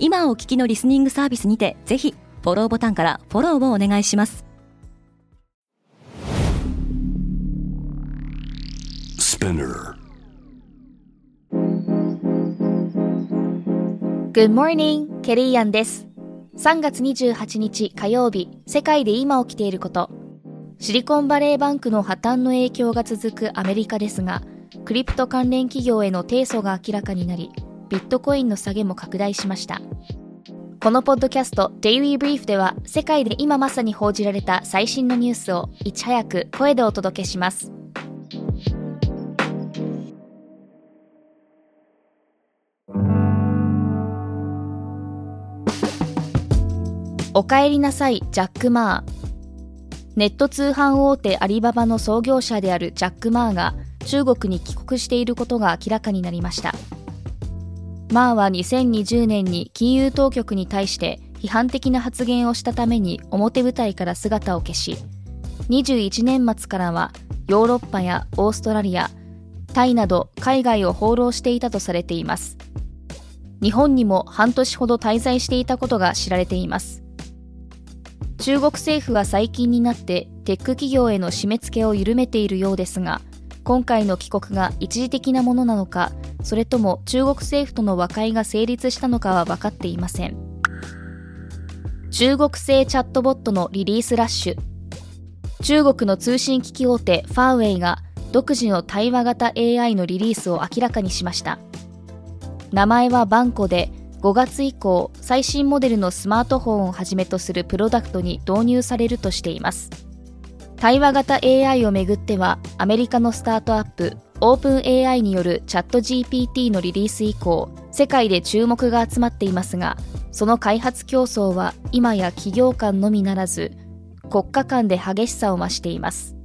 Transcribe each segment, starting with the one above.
今お聞きのリスニングサービスにてぜひフォローボタンからフォローをお願いします。Good morning, ケリーアンです。3月28日火曜日世界で今起きていること。シリコンバレーバンクの破綻の影響が続くアメリカですがクリプト関連企業への提訴が明らかになりビットコインの下げも拡大しました。このポッドキャスト Daily Brief では世界で今まさに報じられた最新のニュースをいち早く声でお届けします。おかえりなさいジャック・マー。ネット通販大手アリババの創業者であるジャック・マーが中国に帰国していることが明らかになりました。マーは2020年に金融当局に対して批判的な発言をしたために表舞台から姿を消し21年末からはヨーロッパやオーストラリアタイなど海外を放浪していたとされています。日本にも半年ほど滞在していたことが知られています。中国政府は最近になってテック企業への締め付けを緩めているようですが今回の帰国が一時的なものなのかそれとも中国政府との和解が成立したのかは分かっていません。中国製チャットボットのリリースラッシュ。中国の通信機器大手ファーウェイが独自の対話型 AI のリリースを明らかにしました。名前はバンコで5月以降最新モデルのスマートフォンをはじめとするプロダクトに導入されるとしています。対話型 AI をめぐってはアメリカのスタートアップオープン AI によるチャット GPT のリリース以降世界で注目が集まっていますがその開発競争は今や企業間のみならず国家間で激しさを増しています。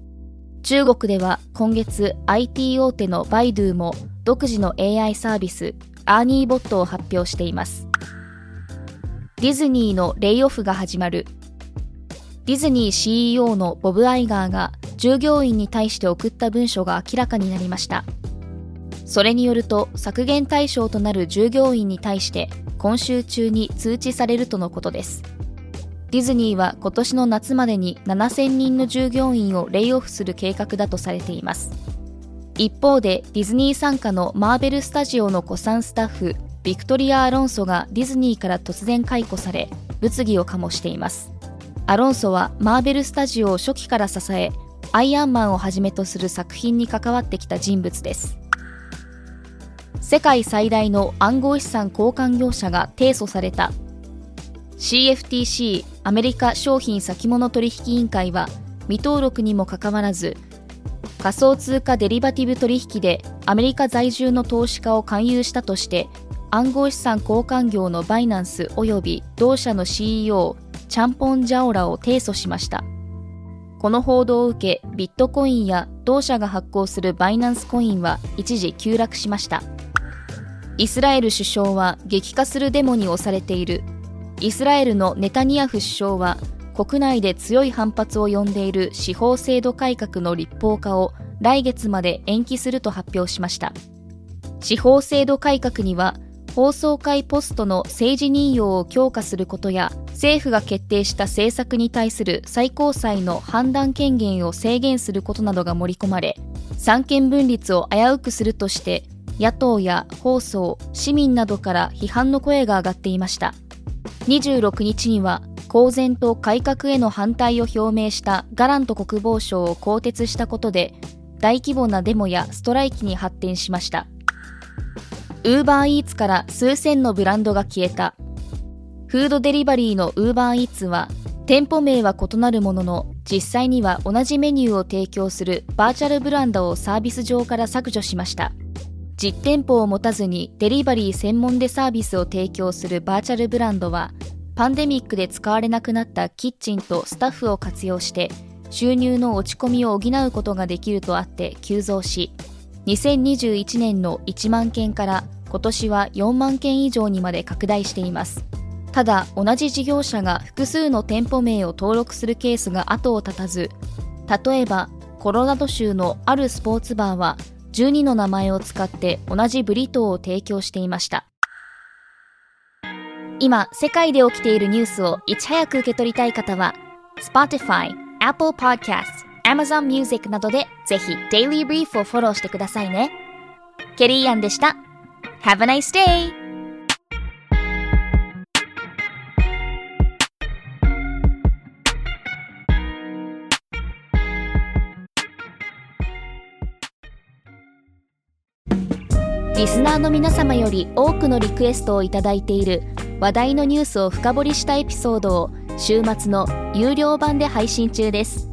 中国では今月 IT 大手のバイドゥも独自の AI サービスアーニーボットを発表しています。ディズニーのレイオフが始まる。ディズニー CEO のボブ・アイガーが従業員に対して送った文書が明らかになりました。それによると削減対象となる従業員に対して今週中に通知されるとのことです。ディズニーは今年の夏までに7000人の従業員をレイオフする計画だとされています。一方でディズニー傘下のマーベルスタジオの古参スタッフビクトリア・アロンソがディズニーから突然解雇され物議を醸しています。アロンソはマーベルスタジオを初期から支えアイアンマンをはじめとする作品に関わってきた人物です。世界最大の暗号資産交換業者が提訴された。CFTC アメリカ商品先物取引委員会は未登録にもかかわらず仮想通貨デリバティブ取引でアメリカ在住の投資家を勧誘したとして暗号資産交換業のバイナンス及び同社の CEO チャンポン・ジャオラを提訴しました。この報道を受けビットコインや同社が発行するバイナンスコインは一時急落しました。イスラエル首相は激化するデモに押されている。イスラエルのネタニヤフ首相は国内で強い反発を呼んでいる司法制度改革の立法化を来月まで延期すると発表しました。司法制度改革には放送会ポストの政治任用を強化することや政府が決定した政策に対する最高裁の判断権限を制限することなどが盛り込まれ三権分立を危うくするとして野党や放送市民などから批判の声が上がっていました。26日には公然と改革への反対を表明したガラント国防相を更迭したことで大規模なデモやストライキに発展しました。ウーバーイーツから数千のブランドが消えた。フードデリバリーのウーバーイーツは、店舗名は異なるものの、実際には同じメニューを提供するバーチャルブランドをサービス上から削除しました。実店舗を持たずにデリバリー専門でサービスを提供するバーチャルブランドは、パンデミックで使われなくなったキッチンとスタッフを活用して収入の落ち込みを補うことができるとあって急増し2021年の1万件から今年は4万件以上にまで拡大しています。ただ同じ事業者が複数の店舗名を登録するケースが後を絶たず例えばコロラド州のあるスポーツバーは12の名前を使って同じブリトーを提供していました。今世界で起きているニュースをいち早く受け取りたい方は Spotify、Apple Podcast、Amazon Music などでぜひ Daily Brief をフォローしてくださいね。ケリーアンでした。Have a nice day! リスナーの皆様より多くのリクエストをいただいている話題のニュースを深掘りしたエピソードを週末の有料版で配信中です。